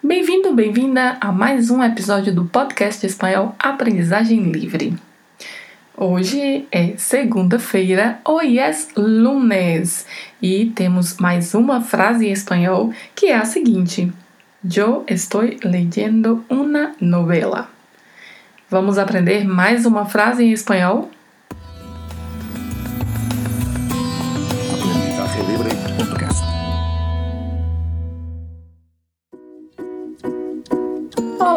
Bem-vindo, bem-vinda a mais um episódio do podcast espanhol Aprendizagem Livre. Hoje é segunda-feira, hoy es lunes, e temos mais uma frase em espanhol que é a seguinte: Yo estoy leyendo una novela. Vamos aprender mais uma frase em espanhol?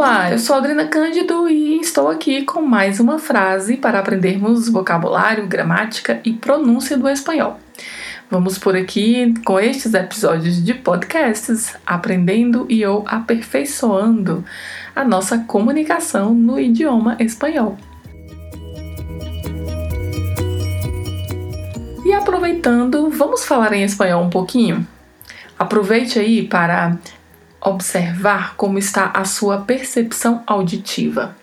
Olá, eu sou Adriana Cândido e estou aqui com mais uma frase para aprendermos vocabulário, gramática e pronúncia do espanhol. Vamos por aqui com estes episódios de podcasts, aprendendo e ou aperfeiçoando a nossa comunicação no idioma espanhol. E aproveitando, vamos falar em espanhol um pouquinho? Aproveite aí para observar como está a sua percepção auditiva.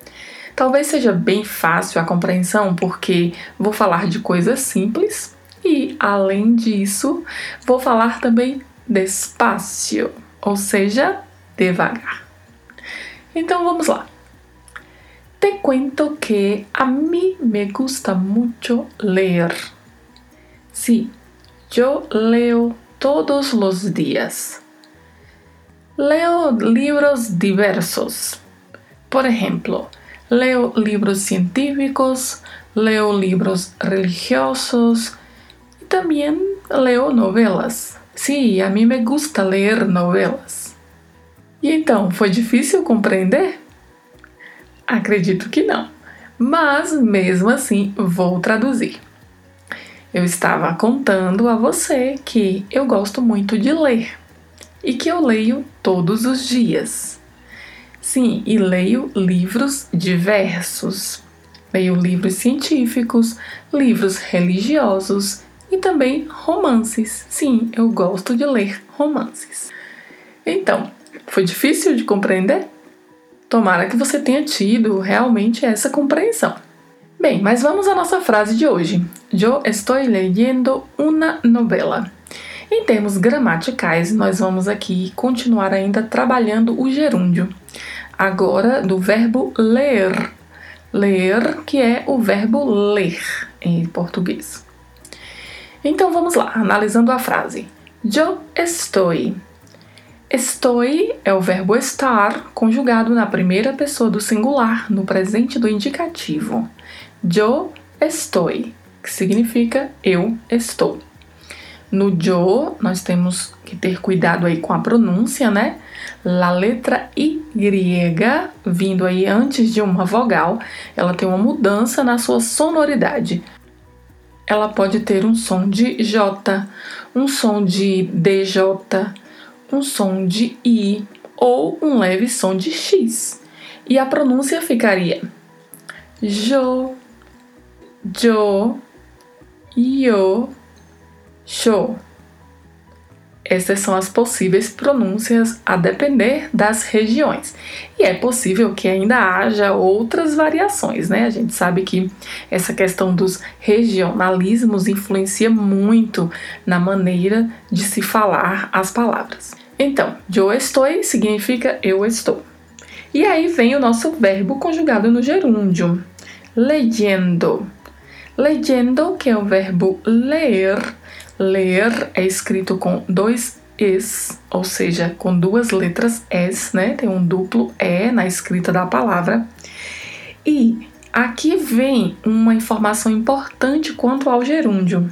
Talvez seja bem fácil a compreensão, porque vou falar de coisas simples e, além disso, vou falar também despacio, ou seja, devagar. Então vamos lá. Te cuento que a mí me gusta mucho leer. Sí, yo leo todos los días. Leo libros diversos. Por ejemplo, leo libros científicos, leo libros religiosos y también leo novelas. Sí, a mim me gusta ler novelas. E então, foi difícil compreender? Acredito que não, mas mesmo assim vou traduzir. Eu estava contando a você que eu gosto muito de ler e que eu leio todos os dias. Sim, e leio livros diversos. Leio livros científicos, livros religiosos e também romances. Sim, eu gosto de ler romances. Então, foi difícil de compreender? Tomara que você tenha tido realmente essa compreensão. Bem, mas vamos à nossa frase de hoje. Yo estoy leyendo una novela. Em termos gramaticais, nós vamos aqui continuar ainda trabalhando o gerúndio. Agora do verbo ler. Ler, que é o verbo ler em português. Então vamos lá, analisando a frase. Yo estoy. Estoy é o verbo estar conjugado na primeira pessoa do singular, no presente do indicativo. Yo estoy, que significa eu estou. No yo, nós temos que ter cuidado aí com a pronúncia, né? La letra Y, vindo aí antes de uma vogal, ela tem uma mudança na sua sonoridade. Ela pode ter um som de J, um som de DJ, um som de I ou um leve som de X. E a pronúncia ficaria Jo, Jo, Yo, show. Essas são as possíveis pronúncias a depender das regiões. E é possível que ainda haja outras variações, né? A gente sabe que essa questão dos regionalismos influencia muito na maneira de se falar as palavras. Então, eu estou significa eu estou. E aí vem o nosso verbo conjugado no gerúndio, leyendo. Leyendo, que é o verbo ler, Ler é escrito com dois es, ou seja, com duas letras s, né? Tem um duplo e na escrita da palavra. E aqui vem uma informação importante quanto ao gerúndio.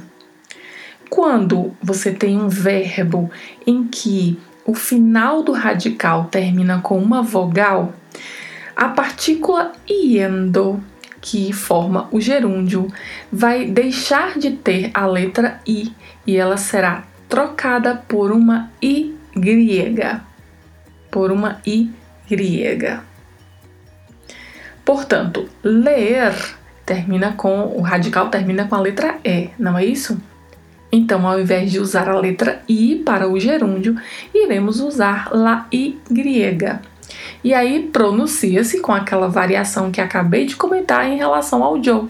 Quando você tem um verbo em que o final do radical termina com uma vogal, a partícula iendo que forma o gerúndio vai deixar de ter a letra i e ela será trocada por uma i grega. Por uma i grega. Portanto, ler termina com o radical termina com a letra e, não é isso? Então, ao invés de usar a letra i para o gerúndio, iremos usar la i grega e aí pronuncia-se com aquela variação que acabei de comentar em relação ao Joe.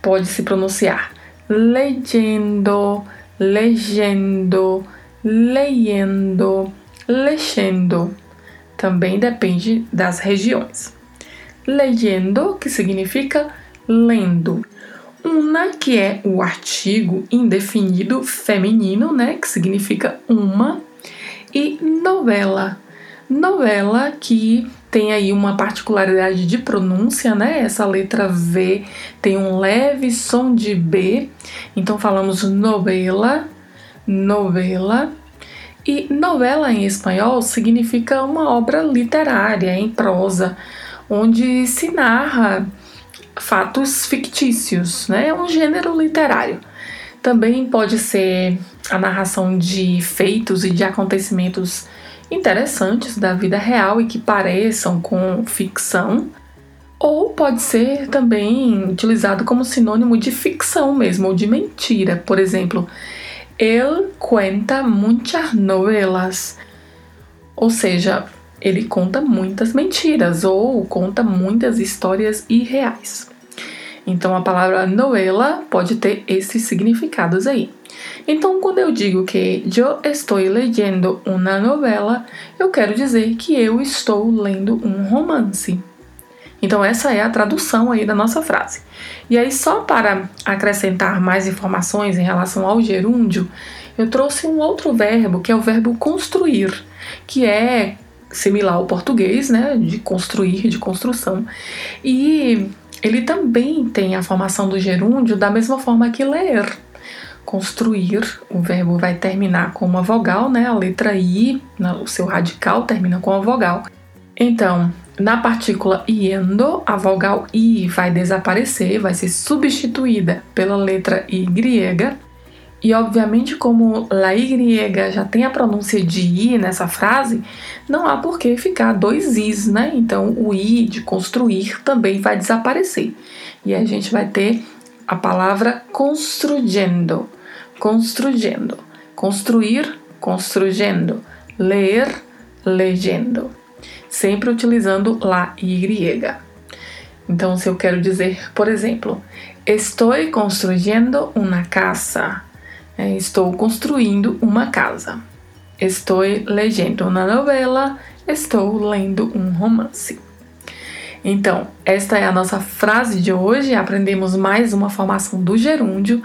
Pode se pronunciar legendo, legendo, leyendo, lexendo. também depende das regiões. Leyendo, que significa lendo. Una, que é o artigo indefinido feminino, né, que significa uma, e novela. Novela que tem aí uma particularidade de pronúncia, né? Essa letra V tem um leve som de B, então falamos novela, novela. E novela em espanhol significa uma obra literária em prosa, onde se narra fatos fictícios, né? É um gênero literário. Também pode ser a narração de feitos e de acontecimentos interessantes da vida real e que pareçam com ficção, ou pode ser também utilizado como sinônimo de ficção mesmo, ou de mentira. Por exemplo, ele cuenta muitas novelas, ou seja, ele conta muitas mentiras ou conta muitas histórias irreais. Então a palavra novela pode ter esses significados aí. Então, quando eu digo que eu estou lendo uma novela, eu quero dizer que eu estou lendo um romance. Então, essa é a tradução aí da nossa frase. E aí, só para acrescentar mais informações em relação ao gerúndio, eu trouxe um outro verbo, que é o verbo construir, que é similar ao português, né, de construir, de construção. E ele também tem a formação do gerúndio da mesma forma que ler. Construir, o verbo vai terminar com uma vogal, né? A letra I, o seu radical termina com a vogal. Então, na partícula iendo, a vogal I vai desaparecer, vai ser substituída pela letra Y. E obviamente, como la Y já tem a pronúncia de I nessa frase, não há por que ficar dois Is, né? Então o I de construir também vai desaparecer. E a gente vai ter a palavra construyendo, construyendo, construir, construyendo, ler, legendo, sempre utilizando la Y. Então, se eu quero dizer, por exemplo, estou construindo uma casa, estou construindo uma casa. Estou lendo uma novela, estou lendo um romance. Então, esta é a nossa frase de hoje. Aprendemos mais uma formação do gerúndio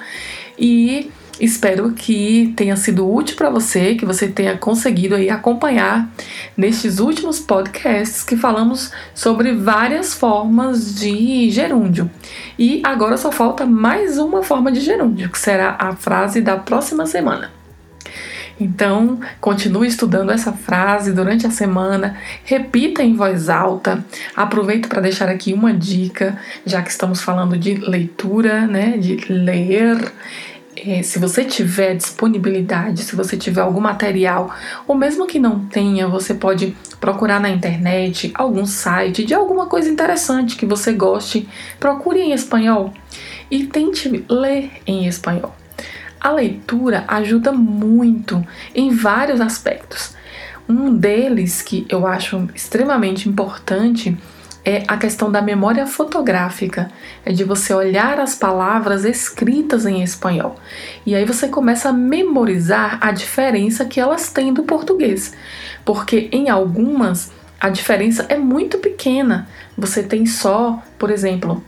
e espero que tenha sido útil para você, que você tenha conseguido aí acompanhar nestes últimos podcasts que falamos sobre várias formas de gerúndio. E agora só falta mais uma forma de gerúndio, que será a frase da próxima semana. Então, continue estudando essa frase durante a semana, repita em voz alta. Aproveito para deixar aqui uma dica, já que estamos falando de leitura, né, de ler. É, se você tiver disponibilidade, se você tiver algum material, ou mesmo que não tenha, você pode procurar na internet algum site de alguma coisa interessante que você goste. Procure em espanhol e tente ler em espanhol. A leitura ajuda muito em vários aspectos. Um deles que eu acho extremamente importante é a questão da memória fotográfica, é de você olhar as palavras escritas em espanhol. E aí você começa a memorizar a diferença que elas têm do português. Porque em algumas a diferença é muito pequena. Você tem só, por exemplo,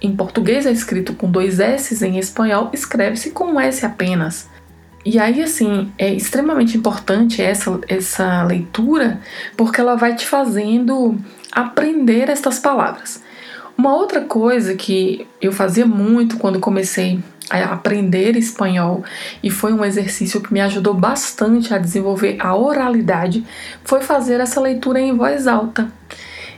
em português é escrito com dois S, em espanhol escreve-se com um S apenas. E aí, assim, é extremamente importante essa, essa leitura porque ela vai te fazendo aprender estas palavras. Uma outra coisa que eu fazia muito quando comecei a aprender espanhol e foi um exercício que me ajudou bastante a desenvolver a oralidade foi fazer essa leitura em voz alta.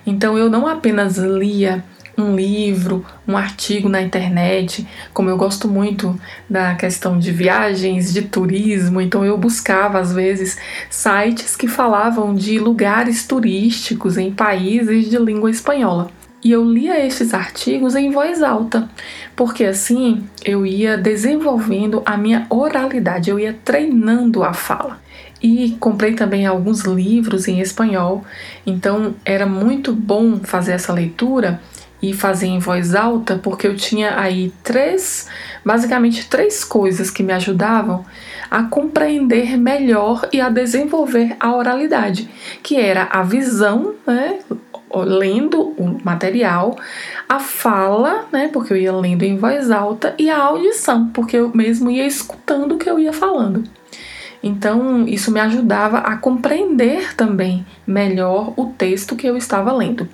Então eu não apenas lia um livro, um artigo na internet, como eu gosto muito da questão de viagens, de turismo, então eu buscava às vezes sites que falavam de lugares turísticos em países de língua espanhola. E eu lia esses artigos em voz alta, porque assim eu ia desenvolvendo a minha oralidade, eu ia treinando a fala. E comprei também alguns livros em espanhol, então era muito bom fazer essa leitura e fazer em voz alta, porque eu tinha aí três, basicamente três coisas que me ajudavam a compreender melhor e a desenvolver a oralidade, que era a visão, né, lendo o material, a fala, né, porque eu ia lendo em voz alta, e a audição, porque eu mesmo ia escutando o que eu ia falando. Então, isso me ajudava a compreender também melhor o texto que eu estava lendo.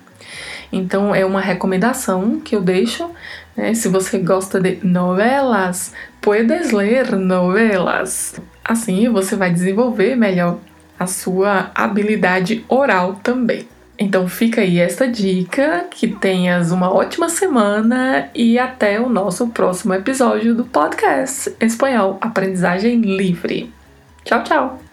Então, é uma recomendação que eu deixo. Né? Se você gosta de novelas, puedes ler novelas. Assim, você vai desenvolver melhor a sua habilidade oral também. Então fica aí esta dica, que tenhas uma ótima semana e até o nosso próximo episódio do podcast Espanhol Aprendizagem Livre. Tchau, tchau!